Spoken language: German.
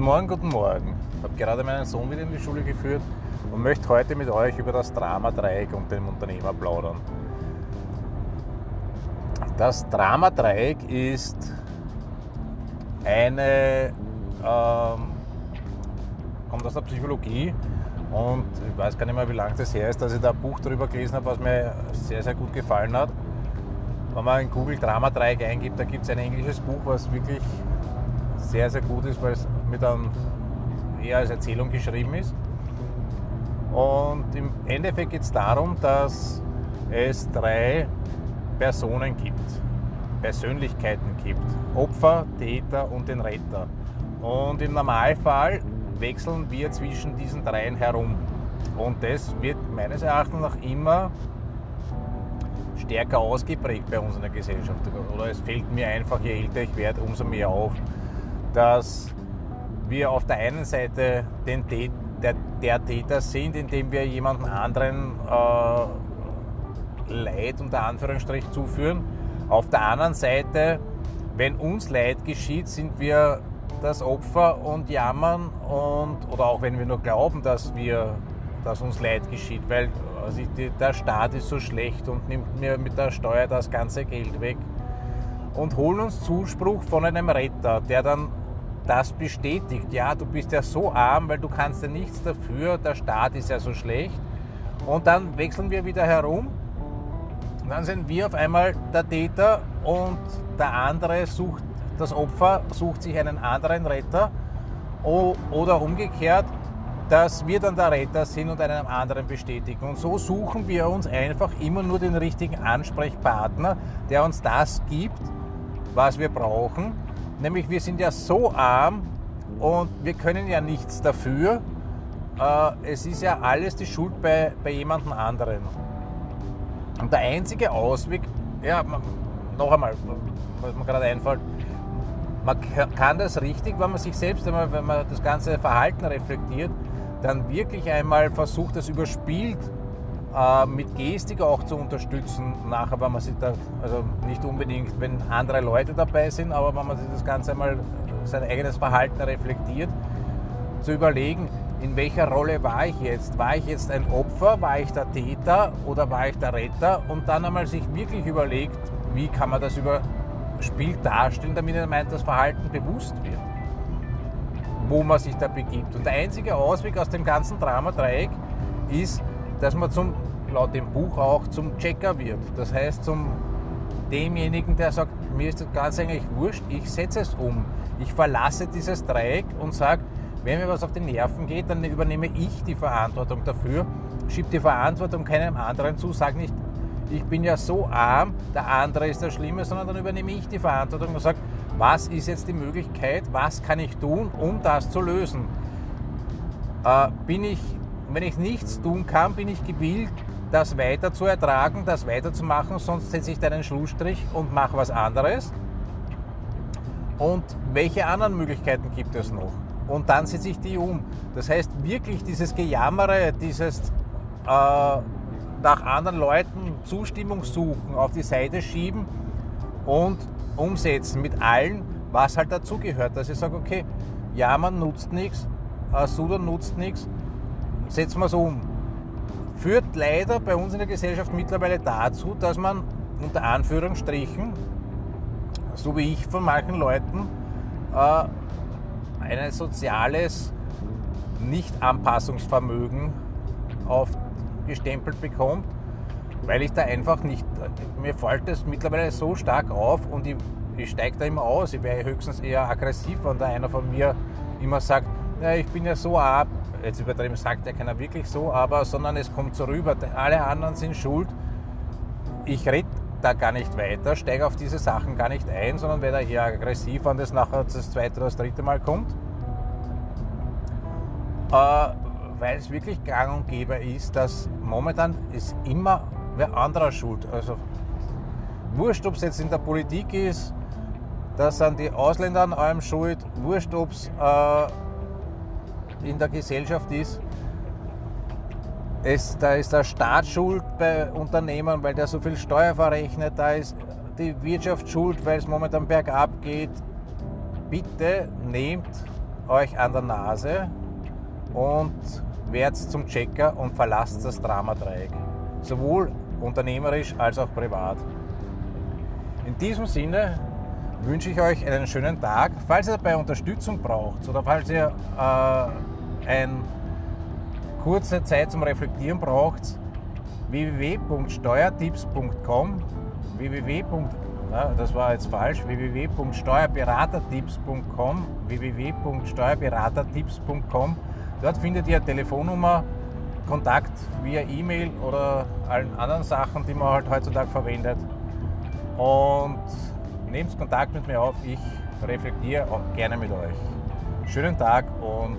Guten Morgen, guten Morgen. Ich habe gerade meinen Sohn wieder in die Schule geführt und möchte heute mit euch über das Dramadreieck und den Unternehmer plaudern. Das Dramadreieck ist eine, ähm, kommt aus der Psychologie und ich weiß gar nicht mehr, wie lange das her ist, dass ich da ein Buch darüber gelesen habe, was mir sehr, sehr gut gefallen hat. Wenn man in Google Dramadreieck eingibt, da gibt es ein englisches Buch, was wirklich sehr, sehr gut ist, weil es mit einem eher als Erzählung geschrieben ist. Und im Endeffekt geht es darum, dass es drei Personen gibt, Persönlichkeiten gibt. Opfer, Täter und den Retter. Und im Normalfall wechseln wir zwischen diesen dreien herum. Und das wird meines Erachtens nach immer stärker ausgeprägt bei uns in der Gesellschaft. Oder es fällt mir einfach, je älter ich werde, umso mehr auf, dass wir auf der einen Seite den der, der Täter sind, indem wir jemanden anderen äh, Leid unter Anführungsstrich zuführen. Auf der anderen Seite, wenn uns Leid geschieht, sind wir das Opfer und jammern und oder auch wenn wir nur glauben, dass wir dass uns Leid geschieht, weil also der Staat ist so schlecht und nimmt mir mit der Steuer das ganze Geld weg und holen uns Zuspruch von einem Retter, der dann das bestätigt. Ja, du bist ja so arm, weil du kannst ja nichts dafür, der Staat ist ja so schlecht. Und dann wechseln wir wieder herum. Dann sind wir auf einmal der Täter und der andere sucht, das Opfer sucht sich einen anderen Retter. Oder umgekehrt, dass wir dann der Retter sind und einen anderen bestätigen. Und so suchen wir uns einfach immer nur den richtigen Ansprechpartner, der uns das gibt, was wir brauchen Nämlich wir sind ja so arm und wir können ja nichts dafür. Äh, es ist ja alles die Schuld bei, bei jemandem anderen. Und der einzige Ausweg, ja, noch einmal, was mir gerade einfällt, man kann das richtig, wenn man sich selbst einmal, wenn man das ganze Verhalten reflektiert, dann wirklich einmal versucht, das überspielt äh, mit Gestik auch zu unterstützen, nachher, wenn man sich da, also nicht unbedingt, wenn andere Leute dabei sind, aber wenn man sich das Ganze einmal sein eigenes Verhalten reflektiert, zu überlegen, in welcher Rolle war ich jetzt? War ich jetzt ein Opfer? War ich der Täter oder war ich der Retter? Und dann einmal sich wirklich überlegt, wie kann man das überspielt darstellen, damit man das Verhalten bewusst wird, wo man sich da begibt. Und der einzige Ausweg aus dem ganzen Drama-Dreieck ist, dass man zum, laut dem Buch auch zum Checker wird. Das heißt zum demjenigen, der sagt, mir ist das ganz eigentlich wurscht, ich setze es um. Ich verlasse dieses Dreieck und sage, wenn mir was auf die Nerven geht, dann übernehme ich die Verantwortung dafür, schiebe die Verantwortung keinem anderen zu, sage nicht, ich bin ja so arm, der andere ist der Schlimme, sondern dann übernehme ich die Verantwortung und sage, was ist jetzt die Möglichkeit, was kann ich tun, um das zu lösen? Äh, bin ich und wenn ich nichts tun kann, bin ich gewillt, das weiter zu ertragen, das weiterzumachen, sonst setze ich da einen Schlussstrich und mache was anderes. Und welche anderen Möglichkeiten gibt es noch? Und dann setze ich die um. Das heißt, wirklich dieses Gejammere, dieses äh, nach anderen Leuten Zustimmung suchen, auf die Seite schieben und umsetzen mit allen, was halt dazugehört. Dass ich sage, okay, jammern nutzt nichts, äh, Sudern nutzt nichts, setzen wir es um. Führt leider bei uns in der Gesellschaft mittlerweile dazu, dass man unter Anführungsstrichen, so wie ich von manchen Leuten, äh, ein soziales Nicht-Anpassungsvermögen aufgestempelt bekommt, weil ich da einfach nicht, mir fällt das mittlerweile so stark auf und ich, ich steige da immer aus. Ich wäre höchstens eher aggressiv, wenn da einer von mir immer sagt, ja, ich bin ja so ab, jetzt übertrieben sagt ja keiner wirklich so, aber sondern es kommt so rüber, alle anderen sind schuld. Ich rede da gar nicht weiter, steige auf diese Sachen gar nicht ein, sondern werde eher aggressiv, wenn das nachher das zweite oder das dritte Mal kommt. Äh, weil es wirklich gang und gäbe ist, dass momentan ist immer wer anderer schuld. Also wurscht, ob es jetzt in der Politik ist, da sind die Ausländer an allem schuld, wurscht, ob es äh, in der Gesellschaft ist. Es, da ist der Staat schuld bei Unternehmen, weil der so viel Steuer verrechnet. Da ist die Wirtschaft schuld, weil es momentan bergab geht. Bitte nehmt euch an der Nase und werdet zum Checker und verlasst das Dramadreieck. Sowohl unternehmerisch als auch privat. In diesem Sinne wünsche ich euch einen schönen Tag. Falls ihr dabei Unterstützung braucht oder falls ihr äh, eine kurze Zeit zum Reflektieren braucht, www.steuertipps.com www. das war jetzt falsch, www.steuerberatertipps.com www.steuerberatertipps.com Dort findet ihr Telefonnummer, Kontakt via E-Mail oder allen anderen Sachen, die man halt heutzutage verwendet. Und nehmt Kontakt mit mir auf, ich reflektiere auch gerne mit euch. Schönen Tag und